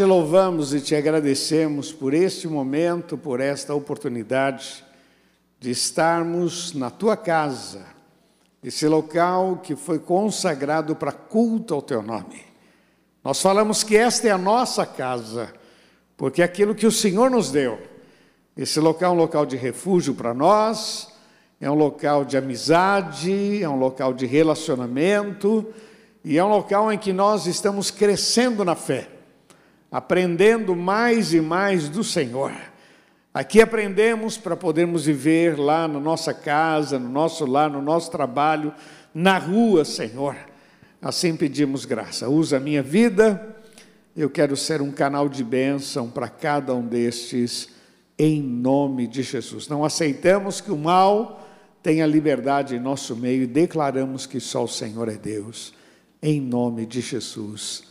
te louvamos e te agradecemos por este momento, por esta oportunidade de estarmos na tua casa, esse local que foi consagrado para culto ao teu nome. Nós falamos que esta é a nossa casa, porque é aquilo que o Senhor nos deu. Esse local é um local de refúgio para nós, é um local de amizade, é um local de relacionamento e é um local em que nós estamos crescendo na fé, aprendendo mais e mais do Senhor. Aqui aprendemos para podermos viver lá na nossa casa, no nosso lar, no nosso trabalho, na rua, Senhor. Assim pedimos graça. Usa a minha vida, eu quero ser um canal de bênção para cada um destes, em nome de Jesus. Não aceitamos que o mal tenha liberdade em nosso meio e declaramos que só o Senhor é Deus, em nome de Jesus.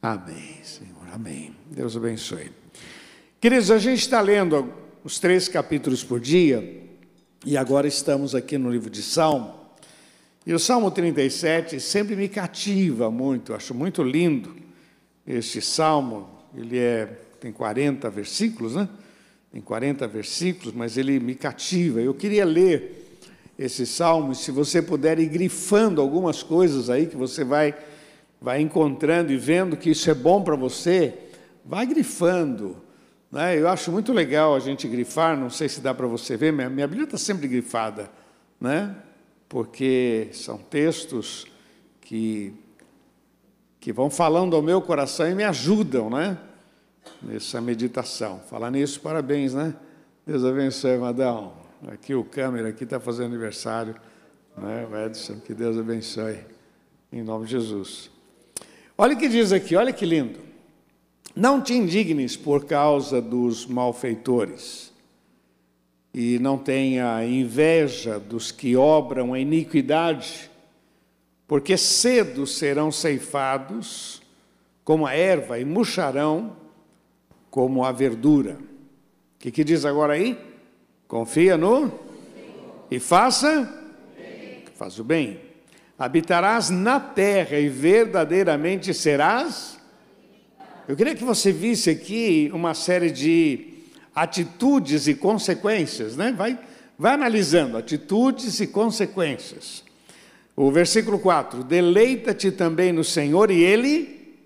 Amém, Senhor, amém. Deus abençoe. Queridos, a gente está lendo os três capítulos por dia, e agora estamos aqui no livro de Salmo. E o Salmo 37 sempre me cativa muito, acho muito lindo este salmo. Ele é, tem 40 versículos, né? Tem 40 versículos, mas ele me cativa. Eu queria ler esse salmo, se você puder ir grifando algumas coisas aí que você vai, vai encontrando e vendo que isso é bom para você, vai grifando né? Eu acho muito legal a gente grifar, não sei se dá para você ver, minha, minha Bíblia está sempre grifada, né? porque são textos que, que vão falando ao meu coração e me ajudam né? nessa meditação. Falar nisso, parabéns, né? Deus abençoe, Madão. Aqui o câmera aqui está fazendo aniversário, né? O Edson, que Deus abençoe, em nome de Jesus. Olha o que diz aqui, olha que lindo. Não te indignes por causa dos malfeitores, e não tenha inveja dos que obram a iniquidade, porque cedo serão ceifados como a erva e murcharão como a verdura. O que, que diz agora aí? Confia no e faça faz o bem. Habitarás na terra e verdadeiramente serás eu queria que você visse aqui uma série de atitudes e consequências, né? Vai, vai analisando atitudes e consequências. O versículo 4: Deleita-te também no Senhor, e Ele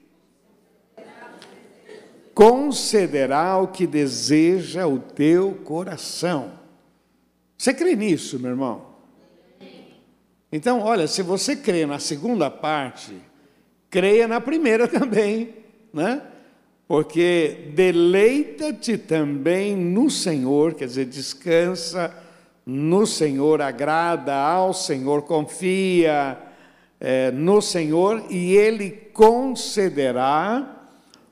concederá o que deseja o teu coração. Você crê nisso, meu irmão? Então, olha, se você crê na segunda parte, creia na primeira também né? Porque deleita-te também no Senhor, quer dizer, descansa no Senhor, agrada ao Senhor, confia é, no Senhor e Ele concederá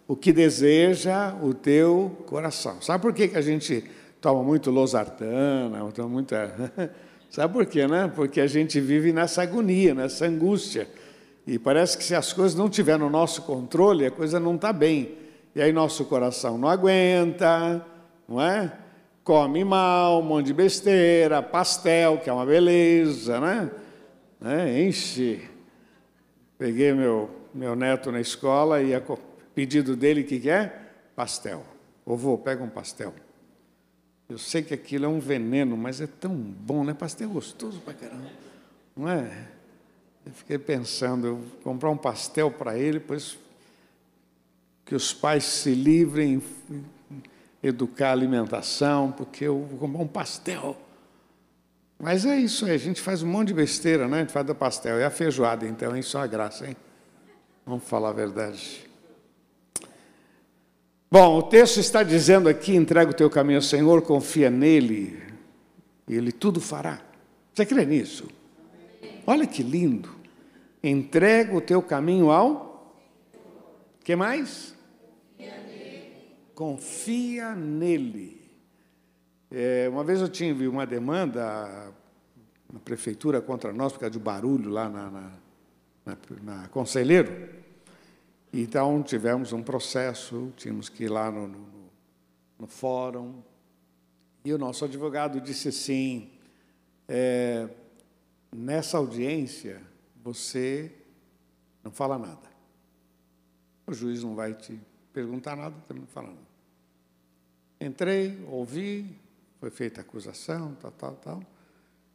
o que deseja o teu coração. Sabe por que, que a gente toma muito losartana, toma muita. Sabe por quê, né? Porque a gente vive nessa agonia, nessa angústia. E parece que se as coisas não estiverem no nosso controle, a coisa não está bem. E aí nosso coração não aguenta, não é? Come mal, um monte de besteira, pastel, que é uma beleza, né? É, enche. Peguei meu, meu neto na escola e a pedido dele, o que, que é? Pastel. Ô vô, pega um pastel. Eu sei que aquilo é um veneno, mas é tão bom, né? Pastel gostoso pra caramba. Não é? Eu fiquei pensando, eu comprar um pastel para ele, pois que os pais se livrem, educar a alimentação, porque eu vou comprar um pastel. Mas é isso aí, a gente faz um monte de besteira, né? A gente faz do pastel. É a feijoada, então, é só a graça, hein? Vamos falar a verdade. Bom, o texto está dizendo aqui: entrega o teu caminho ao Senhor, confia nele, e ele tudo fará. Você crê nisso? Olha que lindo. Entrega o teu caminho ao. que mais? Confia nele. É, uma vez eu tive uma demanda na prefeitura contra nós por causa de barulho lá na, na, na, na Conselheiro. Então tivemos um processo, tínhamos que ir lá no, no, no fórum. E o nosso advogado disse assim: é, nessa audiência você não fala nada. O juiz não vai te perguntar nada, também não falar nada. Entrei, ouvi, foi feita a acusação, tal, tal, tal.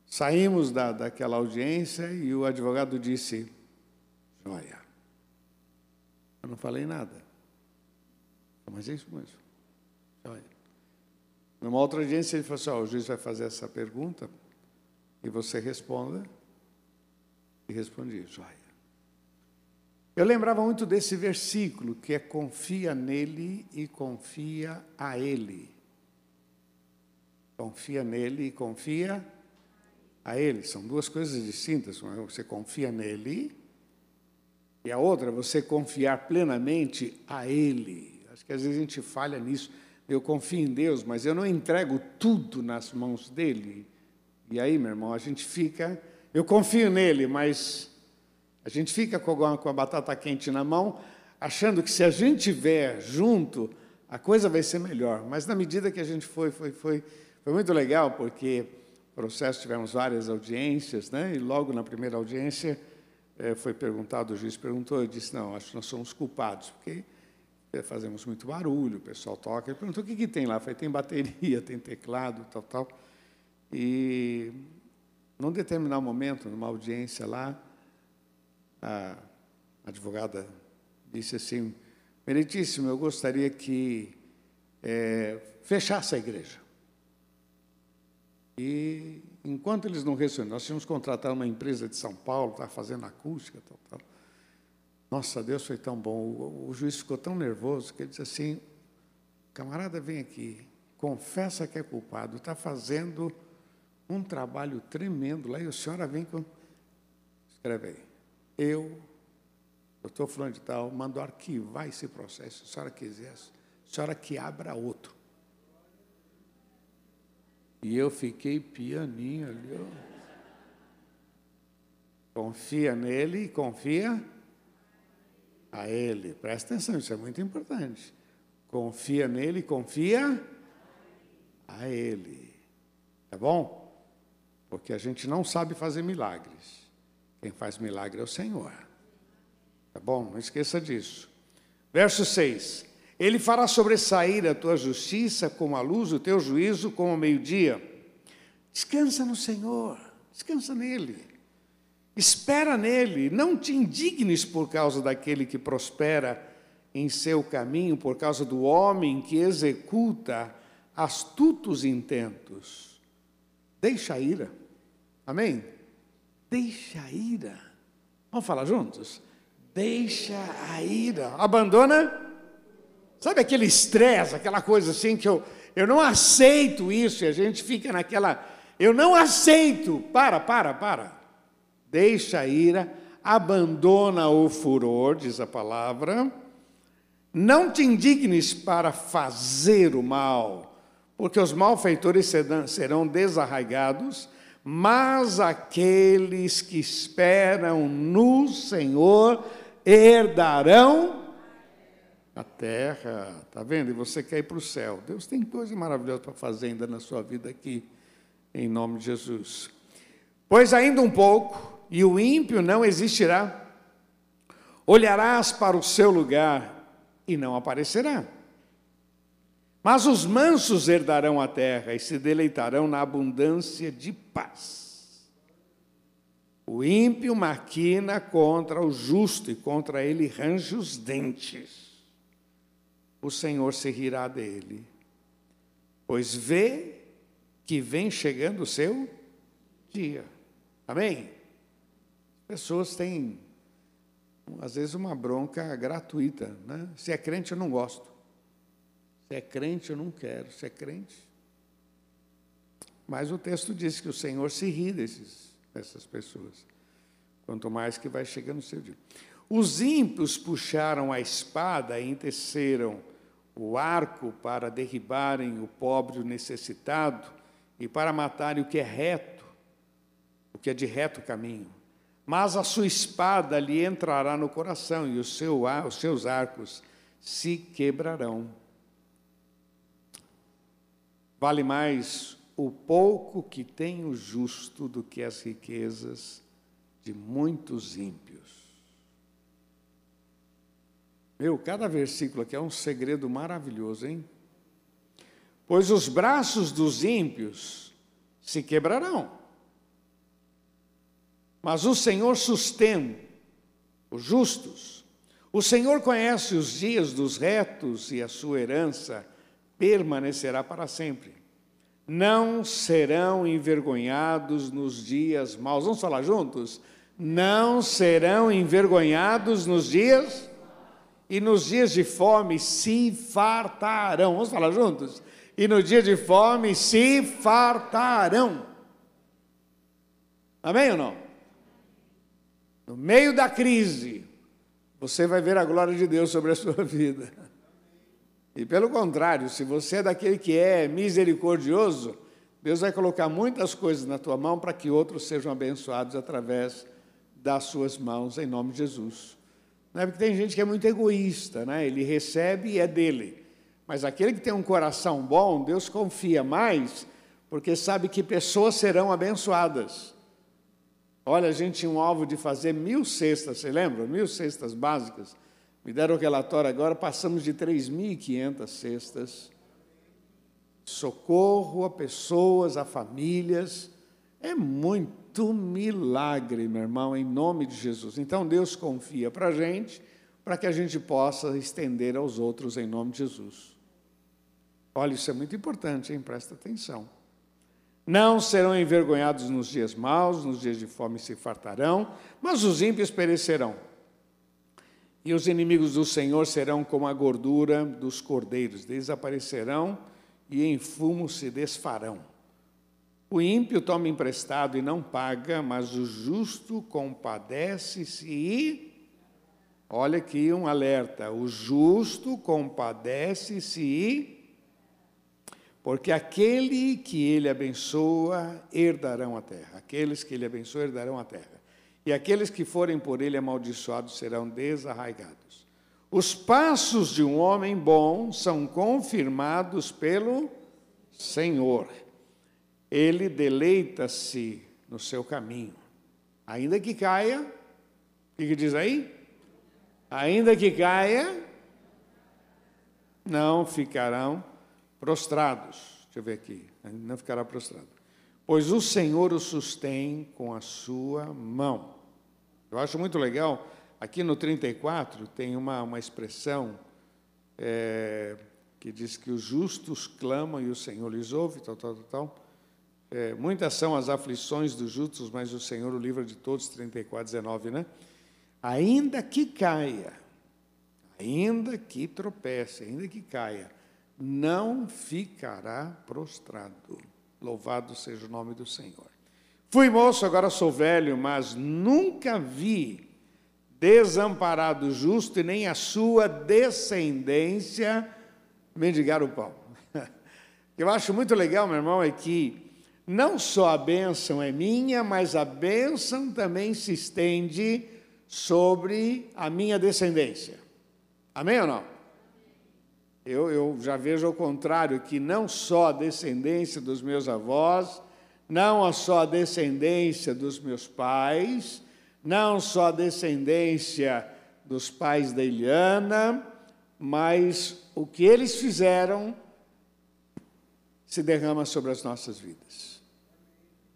Saímos da, daquela audiência e o advogado disse: Joia. Não falei nada. Mas é isso mesmo. Joia. Numa outra audiência, ele falou assim: oh, o juiz vai fazer essa pergunta e você responda. E respondi: Joia. Eu lembrava muito desse versículo, que é confia nele e confia a ele. Confia nele e confia a ele. São duas coisas distintas. Você confia nele e a outra você confiar plenamente a ele. Acho que às vezes a gente falha nisso. Eu confio em Deus, mas eu não entrego tudo nas mãos dele. E aí, meu irmão, a gente fica. Eu confio nele, mas a gente fica com a, batata quente na mão, achando que se a gente tiver junto, a coisa vai ser melhor. Mas na medida que a gente foi, foi, foi, foi muito legal, porque processo tivemos várias audiências, né? E logo na primeira audiência é, foi perguntado, o juiz perguntou, eu disse não, acho que nós somos culpados, porque é, fazemos muito barulho, o pessoal toca. Ele perguntou o que, que tem lá, eu falei tem bateria, tem teclado, tal, tal. E num determinado momento, numa audiência lá, a advogada disse assim: Meritíssimo, eu gostaria que é, fechasse a igreja. E enquanto eles não resolveram, nós tínhamos contratado uma empresa de São Paulo, estava fazendo acústica, tal, tal. Nossa, Deus foi tão bom. O, o juiz ficou tão nervoso que ele disse assim: camarada, vem aqui, confessa que é culpado, está fazendo um trabalho tremendo lá e a senhora vem com. Escreve aí eu, doutor fulano de tal, mando arquivar esse processo, se a senhora quiser, a senhora que abra outro. E eu fiquei pianinho ali. Ó. Confia nele e confia a ele. Presta atenção, isso é muito importante. Confia nele e confia a ele. Tá bom? Porque a gente não sabe fazer milagres. Quem faz milagre é o Senhor. Tá bom? Não esqueça disso. Verso 6. Ele fará sobressair a tua justiça como a luz, o teu juízo como o meio-dia. Descansa no Senhor, descansa nele. Espera nele, não te indignes por causa daquele que prospera em seu caminho, por causa do homem que executa astutos intentos. Deixa a ira. Amém? Deixa a ira. Vamos falar juntos? Deixa a ira. Abandona. Sabe aquele estresse, aquela coisa assim que eu, eu não aceito isso e a gente fica naquela. Eu não aceito. Para, para, para. Deixa a ira. Abandona o furor, diz a palavra. Não te indignes para fazer o mal, porque os malfeitores serão desarraigados mas aqueles que esperam no Senhor herdarão a terra. Está vendo? E você quer ir para o céu. Deus tem coisa maravilhosa para fazer ainda na sua vida aqui, em nome de Jesus. Pois ainda um pouco, e o ímpio não existirá. Olharás para o seu lugar e não aparecerá. Mas os mansos herdarão a terra e se deleitarão na abundância de paz. O ímpio maquina contra o justo e contra ele range os dentes. O Senhor se rirá dele, pois vê que vem chegando o seu dia. Amém? Pessoas têm, às vezes, uma bronca gratuita. Né? Se é crente, eu não gosto. Se é crente, eu não quero. Se é crente. Mas o texto diz que o Senhor se ri desses, dessas pessoas. Quanto mais que vai chegando o seu dia. Os ímpios puxaram a espada e enteceram o arco para derribarem o pobre o necessitado e para matarem o que é reto, o que é de reto caminho. Mas a sua espada lhe entrará no coração e os seus arcos se quebrarão. Vale mais o pouco que tem o justo do que as riquezas de muitos ímpios. Meu, cada versículo aqui é um segredo maravilhoso, hein? Pois os braços dos ímpios se quebrarão, mas o Senhor sustém os justos. O Senhor conhece os dias dos retos e a sua herança permanecerá para sempre. Não serão envergonhados nos dias maus. Vamos falar juntos? Não serão envergonhados nos dias e nos dias de fome se fartarão. Vamos falar juntos? E no dia de fome se fartarão. Amém ou não? No meio da crise, você vai ver a glória de Deus sobre a sua vida. E pelo contrário, se você é daquele que é misericordioso, Deus vai colocar muitas coisas na tua mão para que outros sejam abençoados através das suas mãos, em nome de Jesus. É porque tem gente que é muito egoísta, né? ele recebe e é dele. Mas aquele que tem um coração bom, Deus confia mais, porque sabe que pessoas serão abençoadas. Olha, a gente tinha um alvo de fazer mil cestas, você lembra? Mil cestas básicas. Me deram o relatório agora, passamos de 3.500 cestas. Socorro a pessoas, a famílias. É muito milagre, meu irmão, em nome de Jesus. Então Deus confia para a gente, para que a gente possa estender aos outros em nome de Jesus. Olha, isso é muito importante, hein? Presta atenção. Não serão envergonhados nos dias maus, nos dias de fome se fartarão, mas os ímpios perecerão. E os inimigos do Senhor serão como a gordura dos cordeiros, desaparecerão e em fumo se desfarão. O ímpio toma emprestado e não paga, mas o justo compadece-se e. Olha aqui um alerta: o justo compadece-se e. Porque aquele que ele abençoa herdarão a terra. Aqueles que ele abençoa herdarão a terra e aqueles que forem por ele amaldiçoados serão desarraigados. Os passos de um homem bom são confirmados pelo Senhor. Ele deleita-se no seu caminho. Ainda que caia, o que, que diz aí? Ainda que caia, não ficarão prostrados. Deixa eu ver aqui. Não ficará prostrado pois o Senhor o sustém com a sua mão. Eu acho muito legal, aqui no 34 tem uma, uma expressão é, que diz que os justos clamam e o Senhor lhes ouve, tal, tal, tal, tal. É, muitas são as aflições dos justos, mas o Senhor o livra de todos, 34, 19, né? Ainda que caia, ainda que tropece, ainda que caia, não ficará prostrado. Louvado seja o nome do Senhor. Fui moço, agora sou velho, mas nunca vi desamparado justo e nem a sua descendência mendigar o pão. Eu acho muito legal, meu irmão, é que não só a bênção é minha, mas a bênção também se estende sobre a minha descendência. Amém ou não? Eu, eu já vejo ao contrário, que não só a descendência dos meus avós, não só a descendência dos meus pais, não só a descendência dos pais da Eliana, mas o que eles fizeram se derrama sobre as nossas vidas.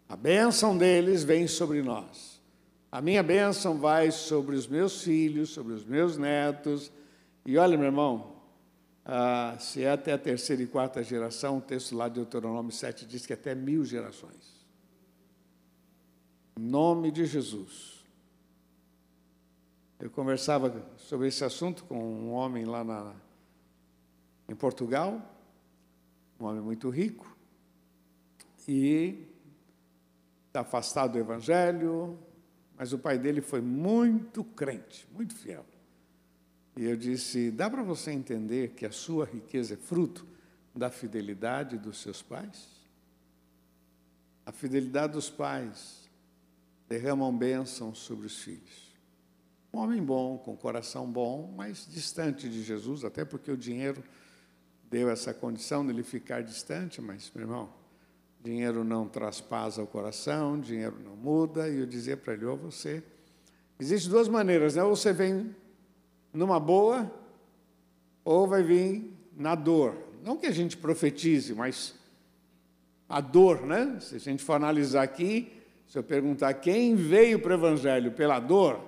A bênção deles vem sobre nós. A minha bênção vai sobre os meus filhos, sobre os meus netos. E olha, meu irmão, ah, se é até a terceira e quarta geração, o texto lá de Deuteronômio 7 diz que até mil gerações. Em nome de Jesus. Eu conversava sobre esse assunto com um homem lá na, em Portugal, um homem muito rico, e está afastado do Evangelho, mas o pai dele foi muito crente, muito fiel. E eu disse: dá para você entender que a sua riqueza é fruto da fidelidade dos seus pais? A fidelidade dos pais derramam bênçãos sobre os filhos. Um homem bom, com coração bom, mas distante de Jesus, até porque o dinheiro deu essa condição de ele ficar distante, mas, meu irmão, dinheiro não traspasa o coração, dinheiro não muda, e eu dizia para ele, ou você... Existem duas maneiras, né? Ou você vem numa boa, ou vai vir na dor. Não que a gente profetize, mas a dor, né? Se a gente for analisar aqui, se eu perguntar quem veio para o Evangelho pela dor,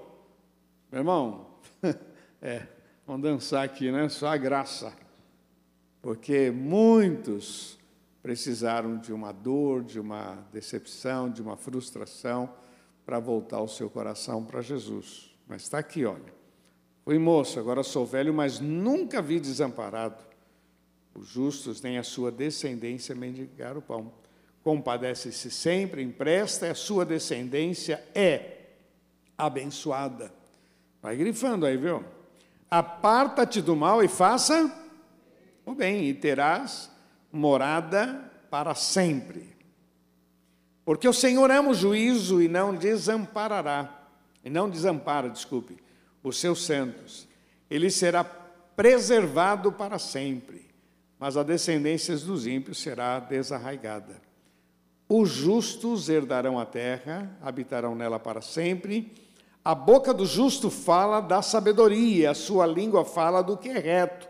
meu irmão, é, vamos dançar aqui, né? Só a graça. Porque muitos precisaram de uma dor, de uma decepção, de uma frustração para voltar o seu coração para Jesus. Mas está aqui, olha. Fui moço, agora sou velho, mas nunca vi desamparado. Os justos têm a sua descendência mendigar o pão. Compadece-se sempre, empresta, e a sua descendência é abençoada. Vai grifando aí, viu? Aparta-te do mal e faça o bem, e terás morada para sempre. Porque o Senhor ama o juízo e não desamparará, e não desampara, desculpe, os seus santos. Ele será preservado para sempre, mas a descendência dos ímpios será desarraigada. Os justos herdarão a terra, habitarão nela para sempre. A boca do justo fala da sabedoria, a sua língua fala do que é reto.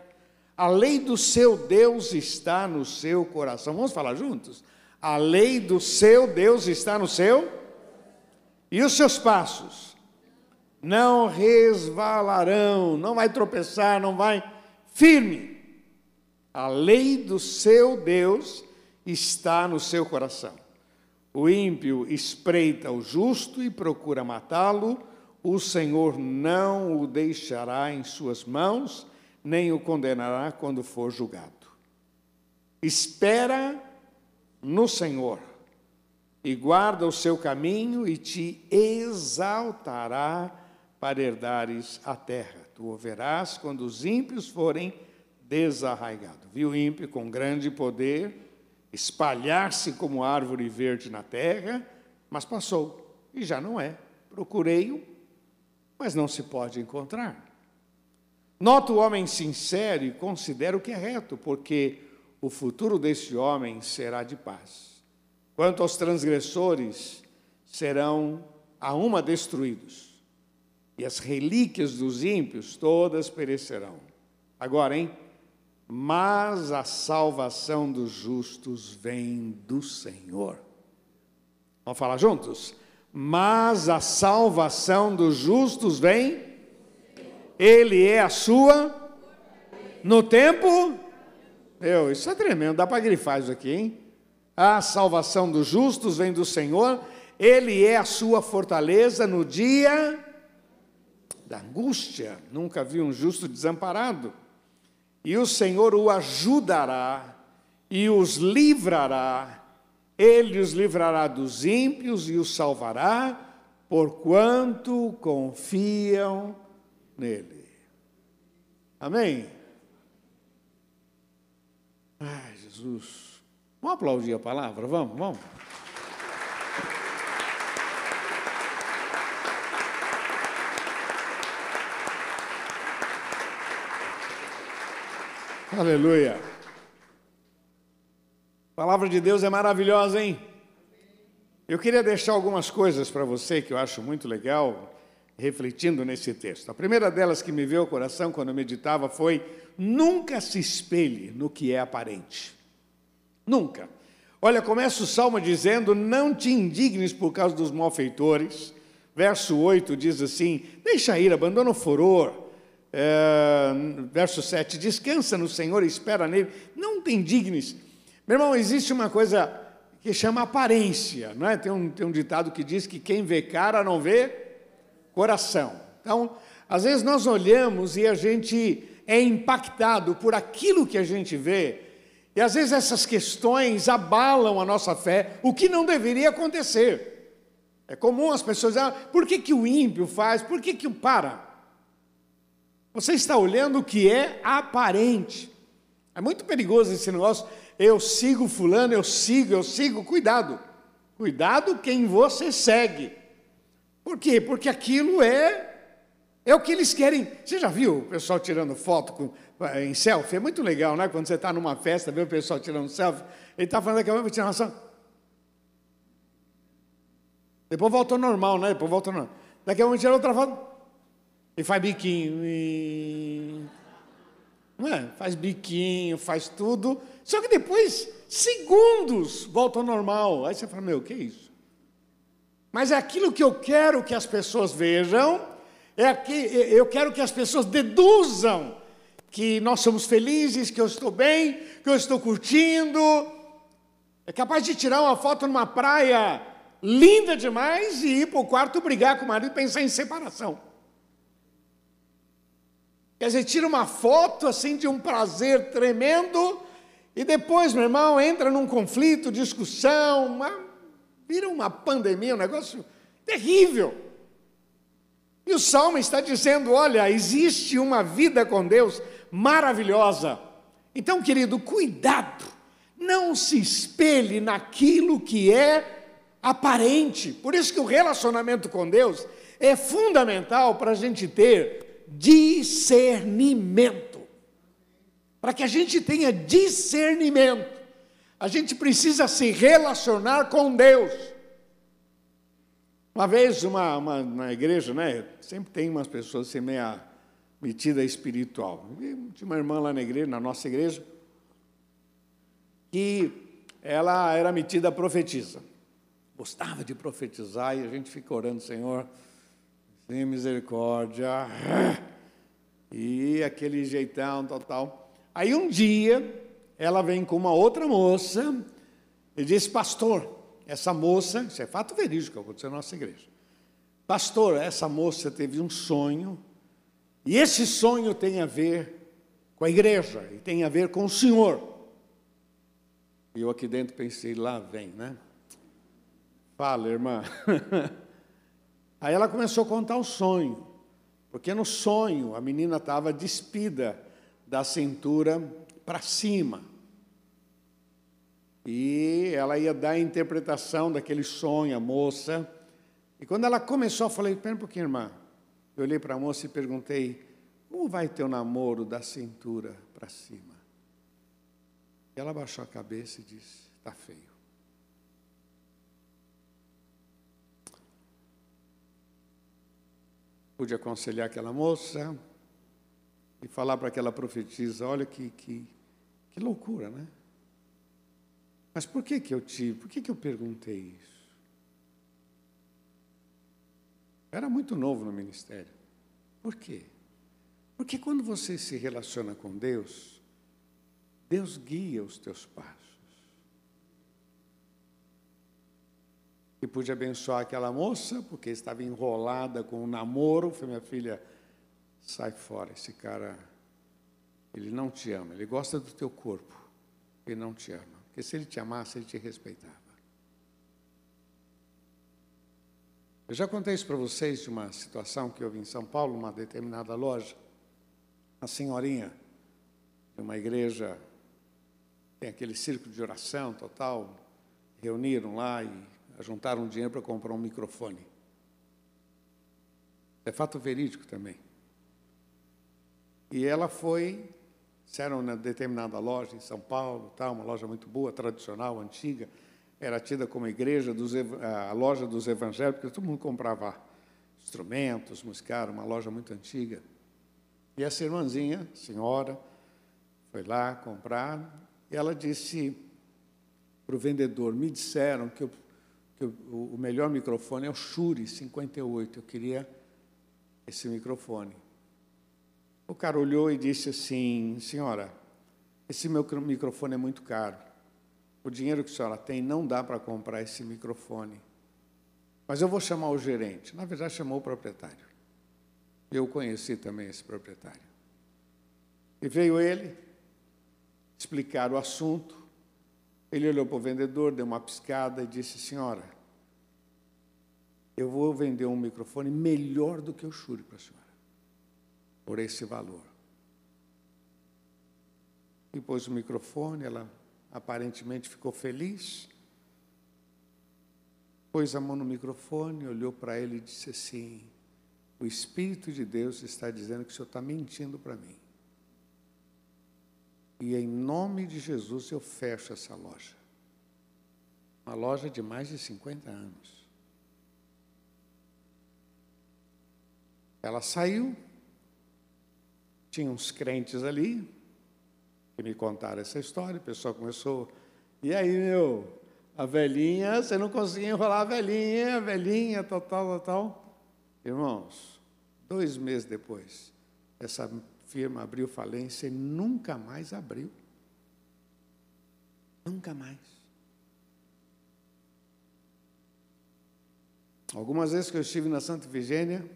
A lei do seu Deus está no seu coração. Vamos falar juntos? A lei do seu Deus está no seu? E os seus passos não resvalarão, não vai tropeçar, não vai firme. A lei do seu Deus está no seu coração. O ímpio espreita o justo e procura matá-lo, o Senhor não o deixará em suas mãos, nem o condenará quando for julgado. Espera no Senhor e guarda o seu caminho e te exaltará para herdares a terra. Tu o verás quando os ímpios forem desarraigados. Viu o ímpio com grande poder espalhar-se como árvore verde na terra, mas passou e já não é. Procurei-o, mas não se pode encontrar. Nota o homem sincero e considera o que é reto, porque o futuro desse homem será de paz. Quanto aos transgressores, serão a uma destruídos, e as relíquias dos ímpios todas perecerão. Agora, hein? Mas a salvação dos justos vem do Senhor. Vamos falar juntos? Mas a salvação dos justos vem, Ele é a sua, no tempo. Meu, isso é tremendo, dá para grifar isso aqui, hein? A salvação dos justos vem do Senhor, Ele é a sua fortaleza no dia da angústia. Nunca vi um justo desamparado. E o Senhor o ajudará e os livrará. Ele os livrará dos ímpios e os salvará, porquanto confiam nele. Amém? Ai, Jesus. Vamos aplaudir a palavra? Vamos, vamos. Aleluia. A palavra de Deus é maravilhosa, hein? Eu queria deixar algumas coisas para você que eu acho muito legal, refletindo nesse texto. A primeira delas que me veio ao coração quando eu meditava foi: nunca se espelhe no que é aparente. Nunca. Olha, começa o salmo dizendo: Não te indignes por causa dos malfeitores. Verso 8 diz assim: Deixa ir, abandona o furor. É, verso 7: Descansa no Senhor e espera nele. Não te indignes. Meu irmão, existe uma coisa que chama aparência, não é? Tem um, tem um ditado que diz que quem vê cara não vê coração. Então, às vezes nós olhamos e a gente é impactado por aquilo que a gente vê e às vezes essas questões abalam a nossa fé, o que não deveria acontecer. É comum as pessoas dizer, ah, por que, que o ímpio faz? Por que, que o para? Você está olhando o que é aparente. É muito perigoso esse negócio. Eu sigo fulano, eu sigo, eu sigo. Cuidado. Cuidado quem você segue. Por quê? Porque aquilo é é o que eles querem. Você já viu o pessoal tirando foto com em selfie, é muito legal, né? Quando você está numa festa, vê o pessoal tirando selfie, ele está falando que a tirar uma Depois voltou normal, né? Depois voltou normal. Daqui a pouco tira outra foto e faz biquinho. E... não é? Faz biquinho, faz tudo. Só que depois, segundos, volta ao normal. Aí você fala, meu, o que é isso? Mas aquilo que eu quero que as pessoas vejam, é aqui, eu quero que as pessoas deduzam que nós somos felizes, que eu estou bem, que eu estou curtindo. É capaz de tirar uma foto numa praia linda demais e ir para o quarto brigar com o marido e pensar em separação. Quer dizer, tira uma foto assim de um prazer tremendo e depois, meu irmão, entra num conflito, discussão, uma, vira uma pandemia, um negócio terrível. E o Salmo está dizendo: olha, existe uma vida com Deus maravilhosa. Então, querido, cuidado, não se espelhe naquilo que é aparente. Por isso que o relacionamento com Deus é fundamental para a gente ter discernimento. Para que a gente tenha discernimento, a gente precisa se relacionar com Deus. Uma vez, uma, uma, na igreja, né, sempre tem umas pessoas assim, meia metida espiritual. Tinha uma irmã lá na igreja, na nossa igreja, que ela era metida profetisa gostava de profetizar e a gente fica orando, Senhor, sem misericórdia, e aquele jeitão, tal, tal. Aí um dia, ela vem com uma outra moça e diz, pastor, essa moça, isso é fato verídico que aconteceu na nossa igreja. Pastor, essa moça teve um sonho, e esse sonho tem a ver com a igreja, e tem a ver com o Senhor. E eu aqui dentro pensei, lá vem, né? Fala, irmã. Aí ela começou a contar o sonho, porque no sonho a menina estava despida da cintura para cima. E ela ia dar a interpretação daquele sonho, a moça. E quando ela começou, eu falei: Pera um pouquinho, irmã. Eu olhei para a moça e perguntei: Como vai teu namoro da cintura para cima? E ela baixou a cabeça e disse: Está feio. pude aconselhar aquela moça e falar para aquela profetisa: olha que, que, que loucura, né? Mas por que, que eu tive? Por que, que eu perguntei isso? Eu era muito novo no ministério. Por quê? Porque quando você se relaciona com Deus, Deus guia os teus passos. e pude abençoar aquela moça, porque estava enrolada com um namoro. Falei, minha filha, sai fora, esse cara, ele não te ama, ele gosta do teu corpo, ele não te ama. Porque se ele te amasse, ele te respeitava. Eu já contei isso para vocês de uma situação que houve em São Paulo, numa determinada loja. Uma senhorinha de uma igreja, tem aquele círculo de oração total, reuniram lá e juntaram dinheiro para comprar um microfone. É fato verídico também. E ela foi, disseram na determinada loja em São Paulo, tá, uma loja muito boa, tradicional, antiga, era tida como igreja dos, a loja dos evangélicos, porque todo mundo comprava instrumentos, musicar, uma loja muito antiga. E essa irmãzinha, senhora, foi lá comprar, e ela disse para o vendedor: Me disseram que eu que o, o melhor microfone é o Shure 58. Eu queria esse microfone. O cara olhou e disse assim: Senhora, esse meu microfone é muito caro. O dinheiro que a senhora tem não dá para comprar esse microfone. Mas eu vou chamar o gerente. Na verdade, chamou o proprietário. Eu conheci também esse proprietário. E veio ele explicar o assunto. Ele olhou para o vendedor, deu uma piscada e disse: Senhora, eu vou vender um microfone melhor do que o Shure para a senhora, por esse valor. E pôs o microfone, ela aparentemente ficou feliz, pôs a mão no microfone, olhou para ele e disse assim: O Espírito de Deus está dizendo que o senhor está mentindo para mim. E em nome de Jesus eu fecho essa loja. Uma loja de mais de 50 anos. Ela saiu, tinha uns crentes ali, E me contaram essa história, o pessoal começou. E aí, meu, a velhinha, você não conseguia enrolar a velhinha, a velhinha, tal, tal, tal. Irmãos, dois meses depois, essa firma abriu falência e nunca mais abriu. Nunca mais. Algumas vezes que eu estive na Santa Vigênia,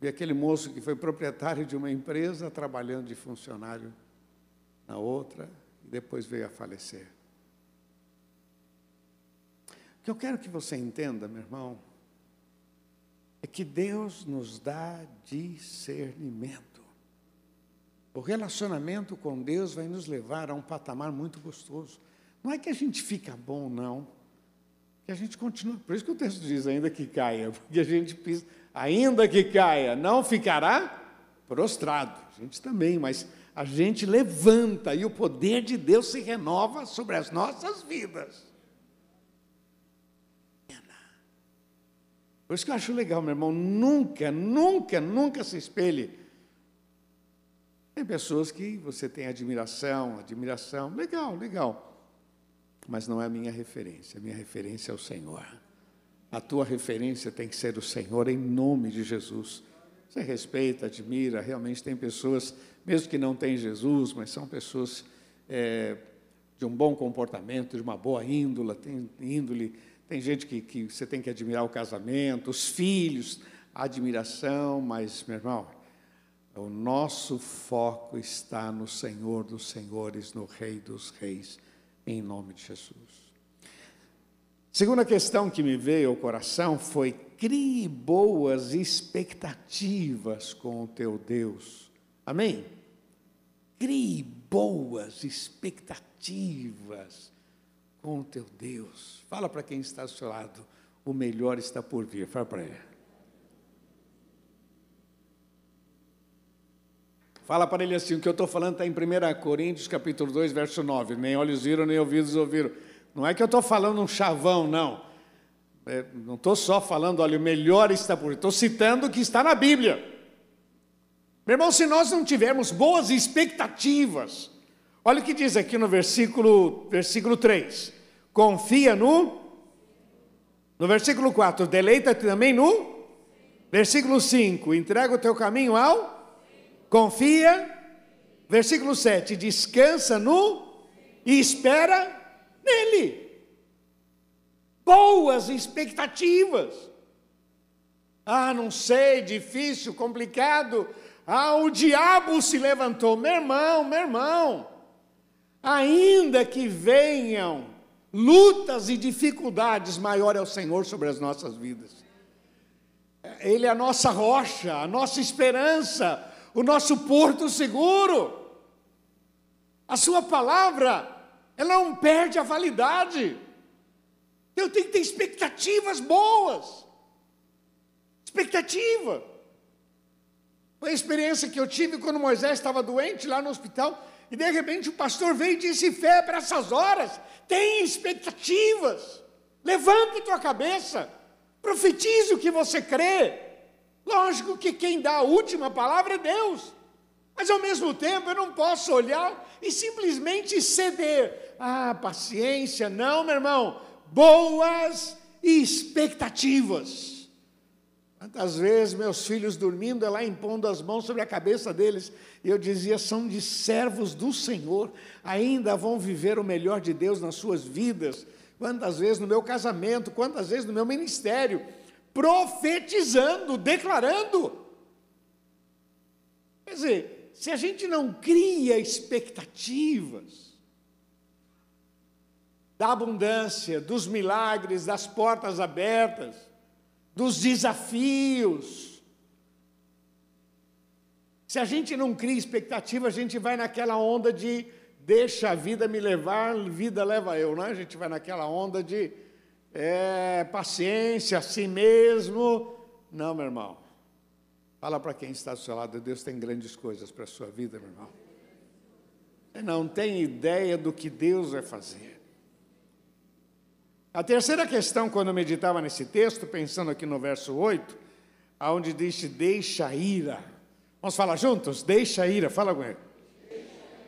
vi aquele moço que foi proprietário de uma empresa, trabalhando de funcionário na outra, e depois veio a falecer. O que eu quero que você entenda, meu irmão, é que Deus nos dá discernimento. O relacionamento com Deus vai nos levar a um patamar muito gostoso. Não é que a gente fica bom, não. Que a gente continua. Por isso que o texto diz ainda que caia, porque a gente pisa, ainda que caia, não ficará prostrado. A gente também, mas a gente levanta e o poder de Deus se renova sobre as nossas vidas. Por isso que eu acho legal, meu irmão, nunca, nunca, nunca se espelhe. Tem pessoas que você tem admiração, admiração, legal, legal mas não é a minha referência. A minha referência é o Senhor. A tua referência tem que ser o Senhor, em nome de Jesus. Você respeita, admira, realmente tem pessoas, mesmo que não tenham Jesus, mas são pessoas é, de um bom comportamento, de uma boa índole, tem, índole, tem gente que, que você tem que admirar o casamento, os filhos, a admiração, mas, meu irmão, o nosso foco está no Senhor dos Senhores, no Rei dos Reis em nome de Jesus. Segunda questão que me veio ao coração foi: crie boas expectativas com o teu Deus. Amém? Crie boas expectativas com o teu Deus. Fala para quem está ao seu lado, o melhor está por vir. Fala para ele. Fala para ele assim, o que eu estou falando está em 1 Coríntios, capítulo 2, verso 9. Nem olhos viram, nem ouvidos ouviram. Não é que eu estou falando um chavão, não. É, não estou só falando, olha, o melhor está por Estou citando o que está na Bíblia. Meu irmão, se nós não tivermos boas expectativas, olha o que diz aqui no versículo, versículo 3. Confia no. No versículo 4, deleita-te também no. Versículo 5, entrega o teu caminho ao confia, versículo 7, descansa no e espera nele. Boas expectativas. Ah, não sei, difícil, complicado. Ah, o diabo se levantou. Meu irmão, meu irmão, ainda que venham lutas e dificuldades, maior é o Senhor sobre as nossas vidas. Ele é a nossa rocha, a nossa esperança, o nosso porto seguro. A sua palavra, ela não perde a validade. Eu tenho que ter expectativas boas. Expectativa. Foi a experiência que eu tive quando Moisés estava doente lá no hospital. E de repente o pastor veio e disse: Fé para essas horas, tem expectativas. Levante tua cabeça, profetize o que você crê. Lógico que quem dá a última palavra é Deus. Mas ao mesmo tempo eu não posso olhar e simplesmente ceder. Ah, paciência, não, meu irmão. Boas expectativas. Quantas vezes meus filhos dormindo, ela impondo as mãos sobre a cabeça deles, e eu dizia: são de servos do Senhor, ainda vão viver o melhor de Deus nas suas vidas. Quantas vezes no meu casamento, quantas vezes no meu ministério, profetizando, declarando. Quer dizer, se a gente não cria expectativas da abundância, dos milagres, das portas abertas, dos desafios, se a gente não cria expectativa, a gente vai naquela onda de deixa a vida me levar, vida leva eu, não é? A gente vai naquela onda de é, paciência, a si mesmo. Não, meu irmão. Fala para quem está do seu lado, Deus tem grandes coisas para a sua vida, meu irmão. Você não tem ideia do que Deus vai fazer. A terceira questão, quando eu meditava nesse texto, pensando aqui no verso 8, aonde diz: Deixa a ira. Vamos falar juntos? Deixa a ira, fala com ele.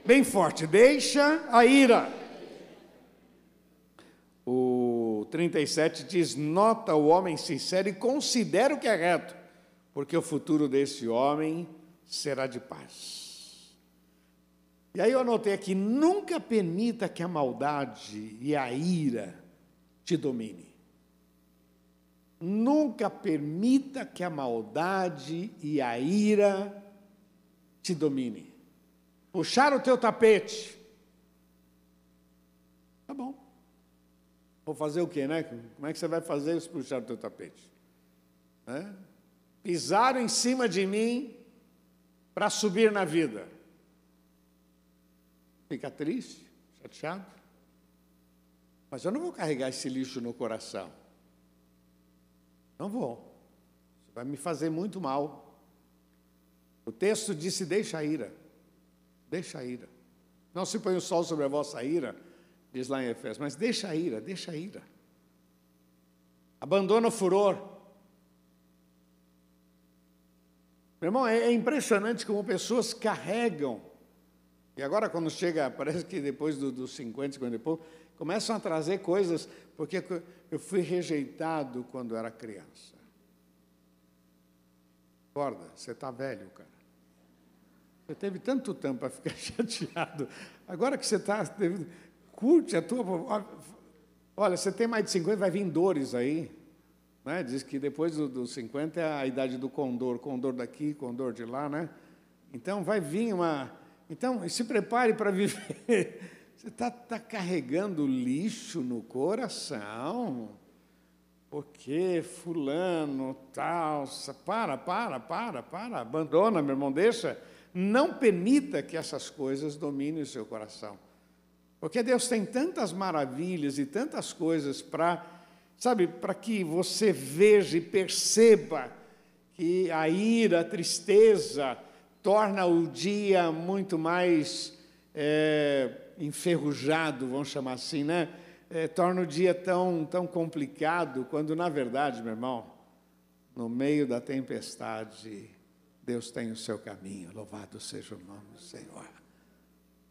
Bem forte, deixa a ira. O 37 diz: Nota o homem sincero e considera o que é reto, porque o futuro desse homem será de paz. E aí eu anotei aqui: nunca permita que a maldade e a ira te domine. Nunca permita que a maldade e a ira te domine. Puxar o teu tapete. Tá bom. Vou fazer o quê, né? Como é que você vai fazer isso puxar o teu tapete? É? Pisaram em cima de mim para subir na vida. Fica triste, chateado. Mas eu não vou carregar esse lixo no coração. Não vou. Isso vai me fazer muito mal. O texto disse: deixa a ira. Deixa a ira. Não se põe o sol sobre a vossa ira, diz lá em Efésios, mas deixa a ira, deixa a ira. Abandona o furor. Meu irmão, é, é impressionante como pessoas carregam. E agora, quando chega, parece que depois dos do 50, 50 e pouco, começam a trazer coisas, porque eu fui rejeitado quando era criança. Acorda, você está velho, cara. Você teve tanto tempo para ficar chateado. Agora que você está. Curte a tua. Olha, você tem mais de 50, vai vir dores aí. Né? Diz que depois dos do 50 é a idade do condor, condor daqui, condor de lá, né? Então vai vir uma. Então, se prepare para viver você está tá carregando lixo no coração? Porque fulano, tal, para, para, para, para, abandona, meu irmão, deixa. Não permita que essas coisas dominem o seu coração. Porque Deus tem tantas maravilhas e tantas coisas para, sabe, para que você veja e perceba que a ira, a tristeza, torna o dia muito mais é, enferrujado, vamos chamar assim, né? É, torna o dia tão, tão complicado, quando na verdade, meu irmão, no meio da tempestade, Deus tem o seu caminho, louvado seja o nome do Senhor.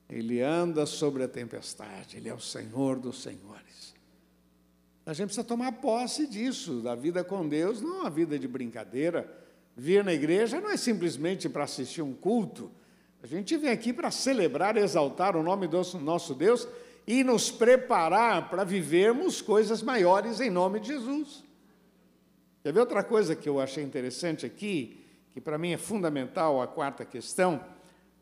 Ele anda sobre a tempestade, Ele é o Senhor dos Senhores. A gente precisa tomar posse disso, da vida com Deus, não é uma vida de brincadeira. Vir na igreja não é simplesmente para assistir um culto, a gente vem aqui para celebrar exaltar o nome do nosso Deus e nos preparar para vivermos coisas maiores em nome de Jesus. Quer ver outra coisa que eu achei interessante aqui, que para mim é fundamental, a quarta questão?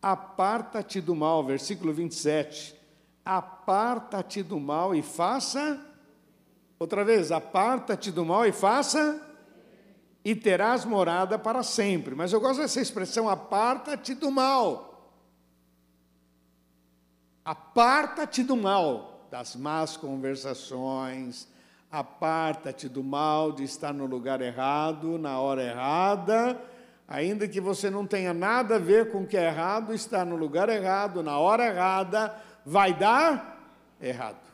Aparta-te do mal, versículo 27. Aparta-te do mal e faça. Outra vez, aparta-te do mal e faça. E terás morada para sempre. Mas eu gosto dessa expressão, aparta-te do mal. Aparta-te do mal, das más conversações, aparta-te do mal de estar no lugar errado, na hora errada, ainda que você não tenha nada a ver com o que é errado, estar no lugar errado, na hora errada, vai dar errado.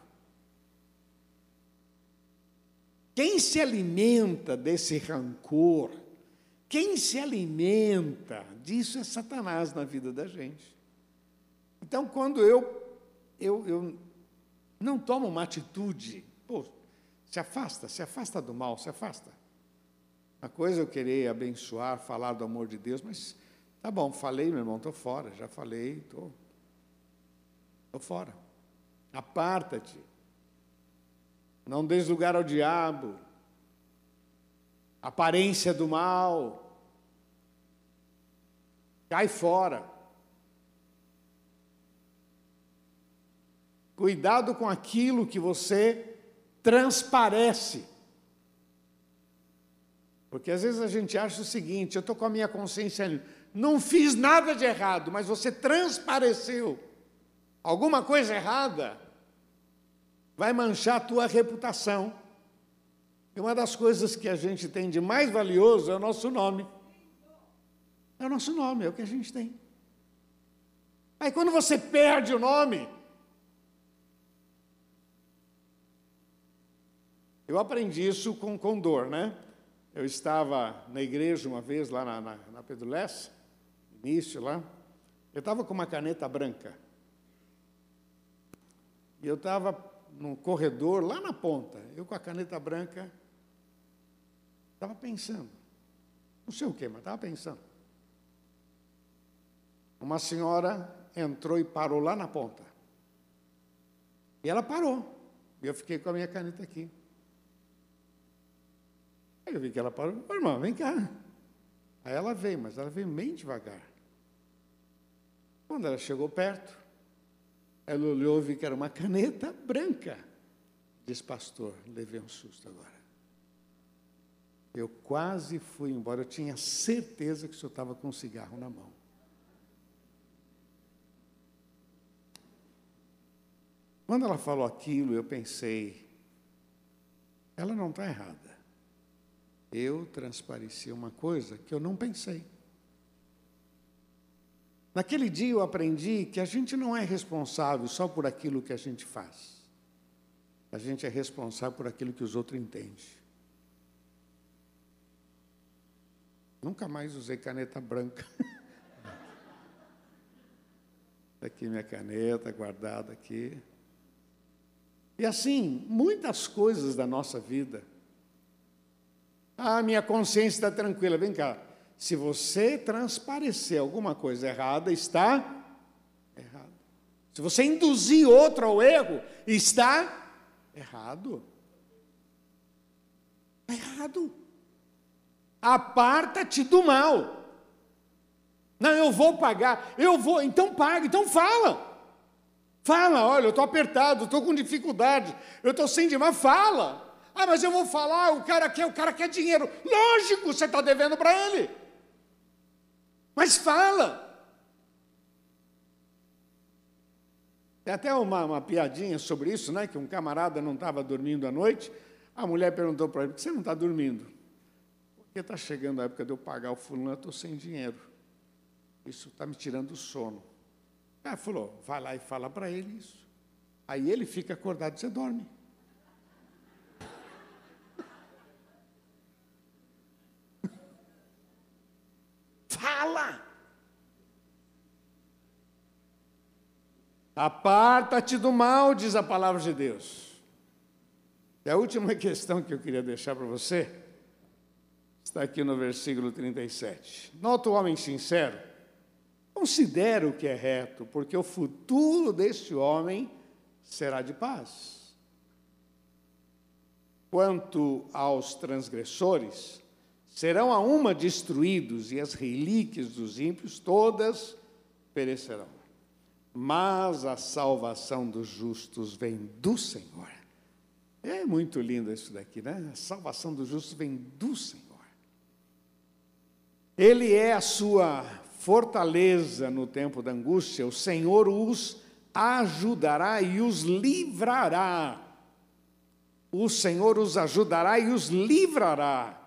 Quem se alimenta desse rancor, quem se alimenta disso é Satanás na vida da gente. Então, quando eu eu, eu não tomo uma atitude, pô, se afasta, se afasta do mal, se afasta. Uma coisa é eu querer abençoar, falar do amor de Deus, mas tá bom, falei, meu irmão, estou fora, já falei, estou tô, tô fora. Aparta-te. Não des lugar ao diabo. Aparência do mal. Cai fora. Cuidado com aquilo que você transparece. Porque às vezes a gente acha o seguinte: eu estou com a minha consciência, não fiz nada de errado, mas você transpareceu alguma coisa errada, vai manchar a tua reputação. E uma das coisas que a gente tem de mais valioso é o nosso nome. É o nosso nome, é o que a gente tem. Aí quando você perde o nome, Eu aprendi isso com, com dor, né? Eu estava na igreja uma vez, lá na, na, na Pedro Lessa, início lá. Eu estava com uma caneta branca. E eu estava no corredor, lá na ponta, eu com a caneta branca, estava pensando. Não sei o quê, mas estava pensando. Uma senhora entrou e parou lá na ponta. E ela parou. E eu fiquei com a minha caneta aqui. Aí eu vi que ela parou. Ô, irmã, vem cá. Aí ela veio, mas ela veio bem devagar. Quando ela chegou perto, ela olhou e viu que era uma caneta branca. Disse, pastor, levei um susto agora. Eu quase fui embora, eu tinha certeza que o senhor estava com um cigarro na mão. Quando ela falou aquilo, eu pensei, ela não está errada. Eu transpareci uma coisa que eu não pensei. Naquele dia eu aprendi que a gente não é responsável só por aquilo que a gente faz. A gente é responsável por aquilo que os outros entendem. Nunca mais usei caneta branca. aqui minha caneta guardada aqui. E assim, muitas coisas da nossa vida. Ah, minha consciência está tranquila. Vem cá. Se você transparecer alguma coisa errada, está errado. Se você induzir outro ao erro, está errado. Está errado. Aparta-te do mal. Não, eu vou pagar, eu vou, então paga, então fala. Fala, olha, eu estou apertado, estou com dificuldade, eu estou sem dinheiro, fala. Ah, mas eu vou falar, o cara quer, o cara quer dinheiro. Lógico, você está devendo para ele. Mas fala. Tem até uma, uma piadinha sobre isso, né? Que um camarada não estava dormindo à noite. A mulher perguntou para ele: por que você não está dormindo? Porque está chegando a época de eu pagar o fulano, eu estou sem dinheiro. Isso está me tirando o sono. Ela falou, vai lá e fala para ele isso. Aí ele fica acordado e você dorme. Fala! Aparta-te do mal, diz a palavra de Deus. E a última questão que eu queria deixar para você está aqui no versículo 37. Nota o homem sincero Considere o que é reto, porque o futuro deste homem será de paz. Quanto aos transgressores, serão a uma destruídos, e as relíquias dos ímpios todas perecerão. Mas a salvação dos justos vem do Senhor. É muito lindo isso daqui, né? A salvação dos justos vem do Senhor. Ele é a sua fortaleza no tempo da angústia, o Senhor os ajudará e os livrará. O Senhor os ajudará e os livrará.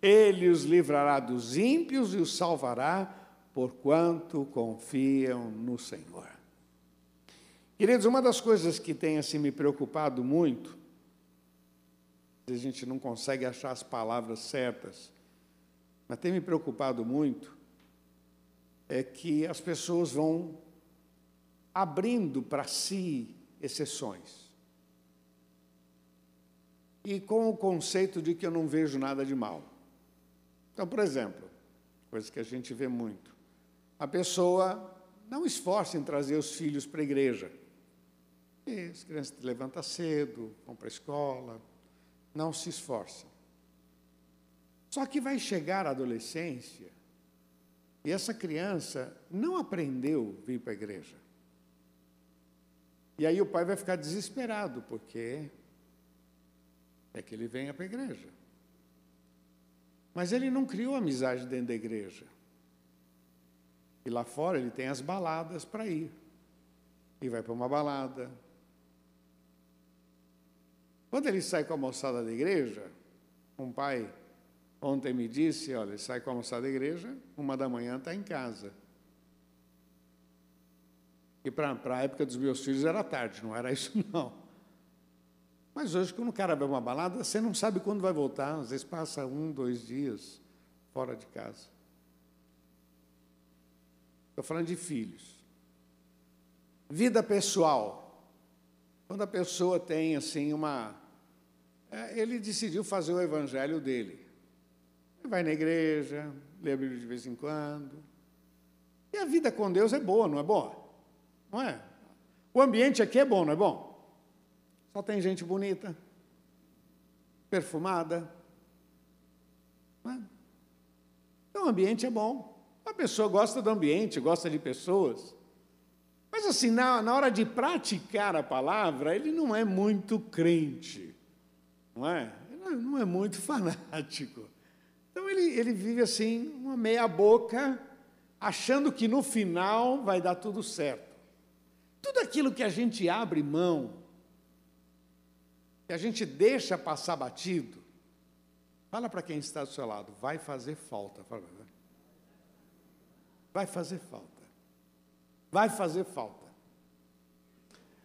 Ele os livrará dos ímpios e os salvará, porquanto confiam no Senhor. Queridos, uma das coisas que tem assim me preocupado muito, a gente não consegue achar as palavras certas, mas tem me preocupado muito, é que as pessoas vão abrindo para si exceções. E com o conceito de que eu não vejo nada de mal. Então, por exemplo, coisa que a gente vê muito. A pessoa não esforça em trazer os filhos para a igreja. E as crianças levantam cedo, vão para a escola, não se esforçam. Só que vai chegar a adolescência e essa criança não aprendeu a vir para a igreja. E aí o pai vai ficar desesperado, porque é que ele venha para a igreja. Mas ele não criou amizade dentro da igreja. E lá fora ele tem as baladas para ir. E vai para uma balada. Quando ele sai com a moçada da igreja, um pai Ontem me disse, olha, sai com a moçada da igreja, uma da manhã está em casa. E para a época dos meus filhos era tarde, não era isso não. Mas hoje, quando o cara vai uma balada, você não sabe quando vai voltar. Às vezes passa um, dois dias fora de casa. Estou falando de filhos. Vida pessoal. Quando a pessoa tem assim uma. É, ele decidiu fazer o evangelho dele. Ele vai na igreja, lê a Bíblia de vez em quando. E a vida com Deus é boa, não é boa? Não é? O ambiente aqui é bom, não é bom? Só tem gente bonita, perfumada. É? Então o ambiente é bom. A pessoa gosta do ambiente, gosta de pessoas. Mas assim, na, na hora de praticar a palavra, ele não é muito crente. Não é? Ele não é muito fanático. Então ele, ele vive assim, uma meia boca, achando que no final vai dar tudo certo. Tudo aquilo que a gente abre mão, que a gente deixa passar batido, fala para quem está do seu lado, vai fazer falta. Fala, vai fazer falta. Vai fazer falta.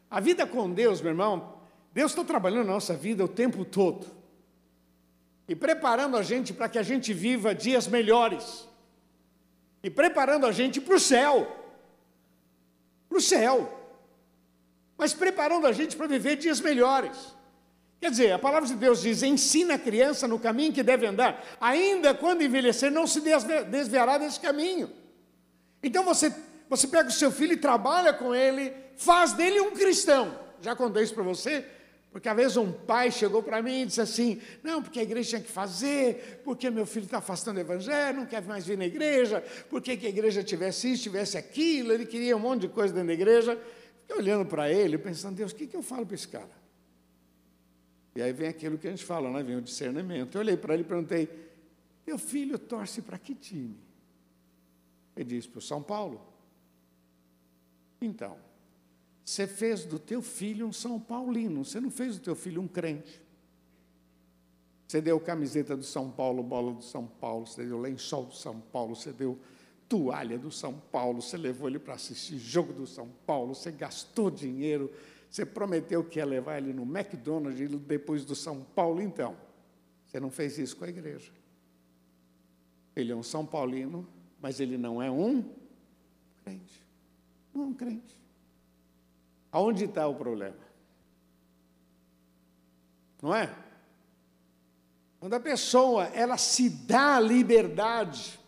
A vida com Deus, meu irmão, Deus está trabalhando na nossa vida o tempo todo e preparando a gente para que a gente viva dias melhores e preparando a gente para o céu para o céu mas preparando a gente para viver dias melhores. Quer dizer, a palavra de Deus diz: ensina a criança no caminho que deve andar, ainda quando envelhecer, não se desviará desse caminho. Então você, você pega o seu filho e trabalha com ele, faz dele um cristão. Já contei isso para você? Porque às vezes um pai chegou para mim e disse assim: não, porque a igreja tinha que fazer, porque meu filho está afastando o evangelho, não quer mais vir na igreja, porque que a igreja tivesse isso, tivesse aquilo, ele queria um monte de coisa dentro da igreja. Fiquei olhando para ele, pensando, Deus, o que, que eu falo para esse cara? E aí vem aquilo que a gente fala, né? vem o discernimento. Eu olhei para ele e perguntei, meu filho torce para que time? Ele disse, para o São Paulo. Então, você fez do teu filho um São Paulino, você não fez do teu filho um crente. Você deu camiseta do São Paulo, bola do São Paulo, você deu lençol do São Paulo, você deu toalha do São Paulo, você levou ele para assistir jogo do São Paulo, você gastou dinheiro, você prometeu que ia levar ele no McDonald's depois do São Paulo, então. Você não fez isso com a igreja. Ele é um São Paulino, mas ele não é um crente. Não é um crente. Aonde está o problema? Não é? Quando a pessoa ela se dá liberdade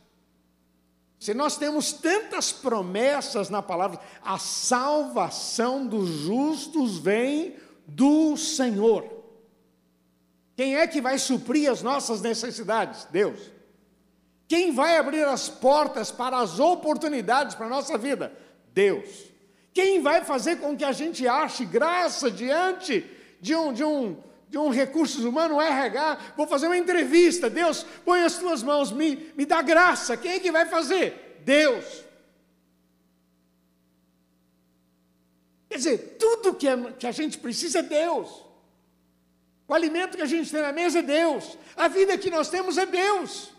se nós temos tantas promessas na palavra, a salvação dos justos vem do Senhor. Quem é que vai suprir as nossas necessidades? Deus. Quem vai abrir as portas para as oportunidades para a nossa vida? Deus. Quem vai fazer com que a gente ache graça diante de um, de um, de um recursos humanos, RH, vou fazer uma entrevista, Deus, põe as tuas mãos, me, me dá graça, quem é que vai fazer? Deus. Quer dizer, tudo que a, que a gente precisa é Deus. O alimento que a gente tem na mesa é Deus. A vida que nós temos é Deus.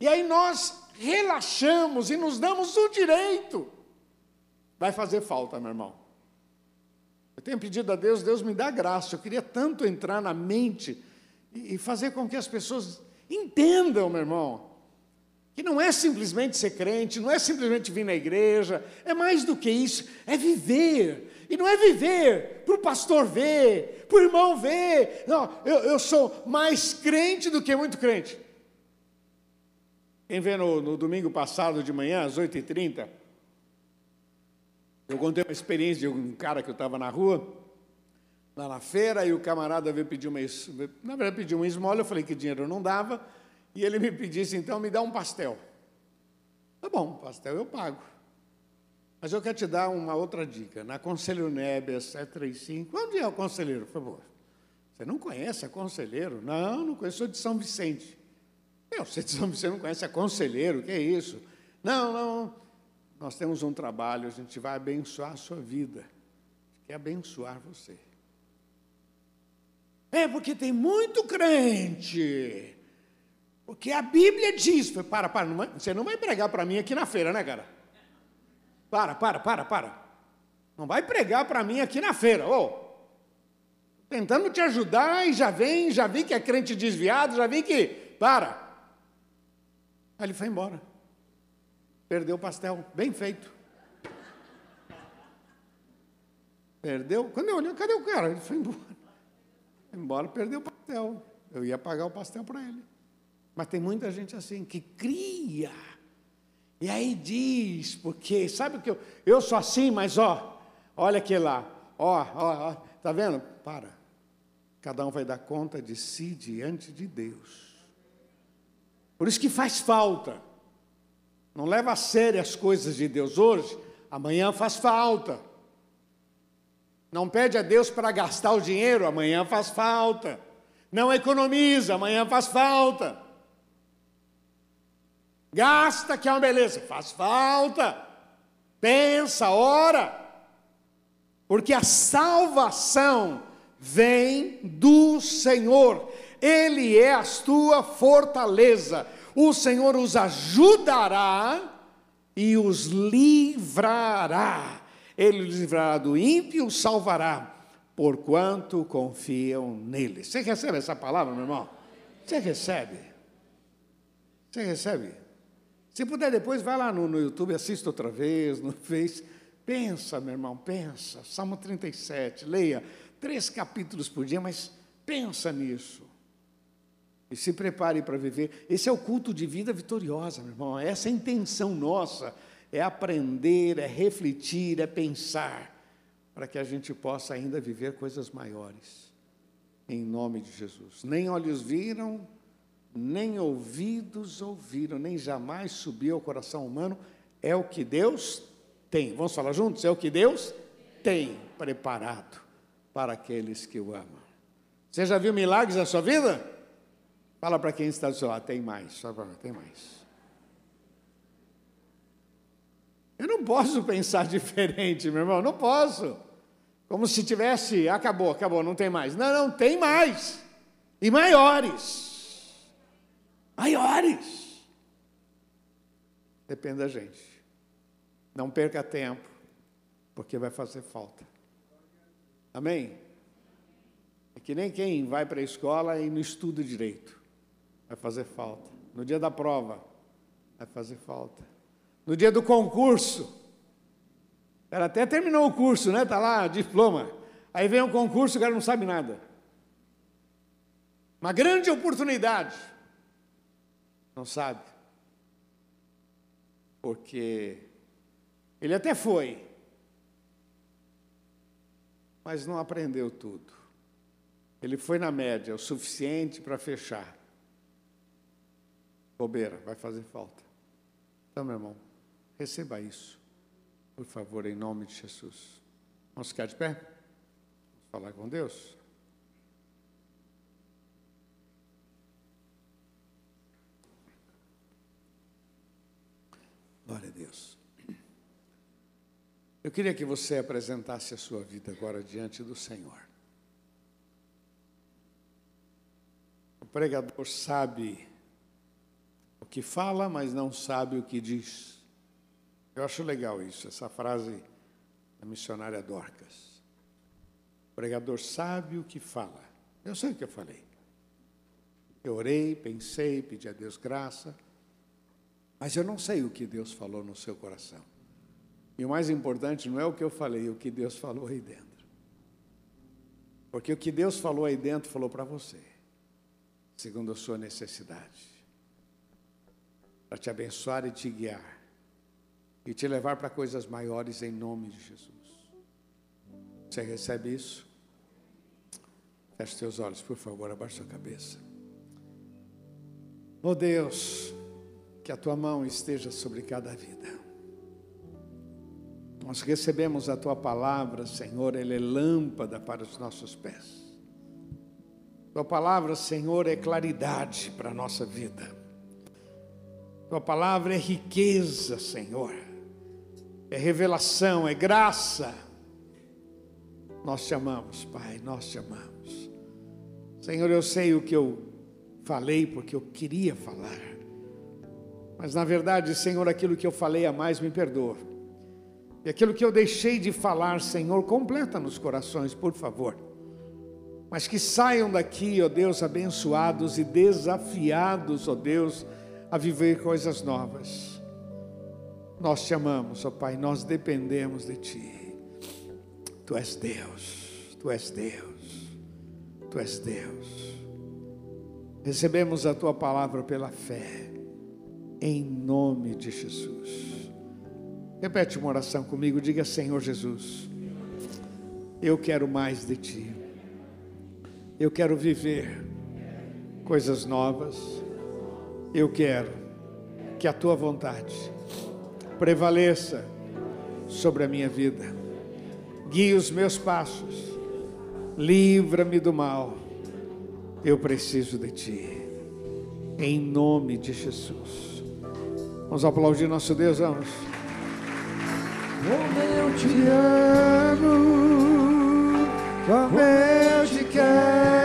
E aí nós relaxamos e nos damos o direito. Vai fazer falta, meu irmão. Eu tenho pedido a Deus, Deus me dá graça. Eu queria tanto entrar na mente e fazer com que as pessoas entendam, meu irmão, que não é simplesmente ser crente, não é simplesmente vir na igreja, é mais do que isso, é viver. E não é viver para o pastor ver, para o irmão ver. Não, eu, eu sou mais crente do que muito crente. Quem vê no, no domingo passado de manhã, às 8h30, eu contei uma experiência de um cara que eu estava na rua, lá na feira, e o camarada veio pedir uma, na verdade pediu uma esmola, eu falei que dinheiro não dava, e ele me pedisse, então, me dá um pastel. Tá bom, pastel eu pago. Mas eu quero te dar uma outra dica. Na Conselheiro Nébia 735, onde é o conselheiro, por favor? Você não conhece a conselheiro? Não, não conheço, sou de São Vicente. Eu, você de São Vicente não conhece a conselheiro, que é isso? Não, não, nós temos um trabalho, a gente vai abençoar a sua vida. Quer abençoar você. É porque tem muito crente. Porque a Bíblia diz. Para, para, não vai, você não vai pregar para mim aqui na feira, né, cara? Para, para, para, para. Não vai pregar para mim aqui na feira. Oh, tentando te ajudar e já vem, já vi que é crente desviado, já vi que. Para. Aí ele foi embora. Perdeu o pastel, bem feito. Perdeu? Quando eu olhei, cadê o cara? Ele foi embora. Embora, perdeu o pastel. Eu ia pagar o pastel para ele. Mas tem muita gente assim que cria. E aí diz, porque sabe que eu, eu sou assim, mas ó, olha aqui lá, ó, ó, ó, tá vendo? Para. Cada um vai dar conta de si diante de Deus. Por isso que faz falta. Não leva a sério as coisas de Deus hoje, amanhã faz falta. Não pede a Deus para gastar o dinheiro, amanhã faz falta. Não economiza, amanhã faz falta. Gasta, que é uma beleza, faz falta. Pensa, ora. Porque a salvação vem do Senhor. Ele é a tua fortaleza. O Senhor os ajudará e os livrará. Ele os livrará do ímpio e os salvará, porquanto confiam nele. Você recebe essa palavra, meu irmão? Você recebe? Você recebe? Se puder depois, vai lá no, no YouTube, assista outra vez, no Face. Pensa, meu irmão, pensa. Salmo 37, leia três capítulos por dia, mas pensa nisso. E se prepare para viver. Esse é o culto de vida vitoriosa, meu irmão. Essa é a intenção nossa. É aprender, é refletir, é pensar, para que a gente possa ainda viver coisas maiores. Em nome de Jesus. Nem olhos viram, nem ouvidos ouviram, nem jamais subiu ao coração humano. É o que Deus tem. Vamos falar juntos? É o que Deus tem preparado para aqueles que o amam. Você já viu milagres na sua vida? Fala para quem está do seu lado, tem mais, só tem mais. Eu não posso pensar diferente, meu irmão, não posso. Como se tivesse, acabou, acabou, não tem mais. Não, não, tem mais. E maiores. Maiores. Depende da gente. Não perca tempo, porque vai fazer falta. Amém? É que nem quem vai para a escola e não estuda direito. Vai fazer falta. No dia da prova, vai fazer falta. No dia do concurso, ela até terminou o curso, né? Está lá, diploma. Aí vem o um concurso, o cara não sabe nada. Uma grande oportunidade. Não sabe. Porque ele até foi, mas não aprendeu tudo. Ele foi na média, o suficiente para fechar. Bobeira, vai fazer falta. Então, meu irmão, receba isso, por favor, em nome de Jesus. Vamos ficar de pé? Vamos falar com Deus? Glória a Deus. Eu queria que você apresentasse a sua vida agora diante do Senhor. O pregador sabe que fala, mas não sabe o que diz. Eu acho legal isso, essa frase da missionária Dorcas. O pregador sabe o que fala. Eu sei o que eu falei. Eu orei, pensei, pedi a Deus graça, mas eu não sei o que Deus falou no seu coração. E o mais importante não é o que eu falei, é o que Deus falou aí dentro. Porque o que Deus falou aí dentro, falou para você, segundo a sua necessidade, para te abençoar e te guiar, e te levar para coisas maiores em nome de Jesus. Você recebe isso? Feche seus olhos, por favor, abaixe sua cabeça. Oh Deus, que a tua mão esteja sobre cada vida. Nós recebemos a tua palavra, Senhor, ela é lâmpada para os nossos pés. Tua palavra, Senhor, é claridade para a nossa vida. Tua palavra é riqueza, Senhor. É revelação, é graça. Nós te amamos, Pai, nós te amamos. Senhor, eu sei o que eu falei porque eu queria falar. Mas na verdade, Senhor, aquilo que eu falei a mais me perdoa. E aquilo que eu deixei de falar, Senhor, completa nos corações, por favor. Mas que saiam daqui, ó Deus, abençoados e desafiados, ó Deus, a viver coisas novas. Nós te amamos, ó Pai, nós dependemos de Ti. Tu és Deus, Tu és Deus, Tu és Deus. Recebemos a Tua palavra pela fé, em nome de Jesus. Repete uma oração comigo, diga: Senhor Jesus, eu quero mais de Ti, eu quero viver coisas novas, eu quero que a Tua vontade prevaleça sobre a minha vida. Guie os meus passos. Livra-me do mal. Eu preciso de ti. Em nome de Jesus. Vamos aplaudir nosso Deus, vamos. Como eu te amo, como eu te quero,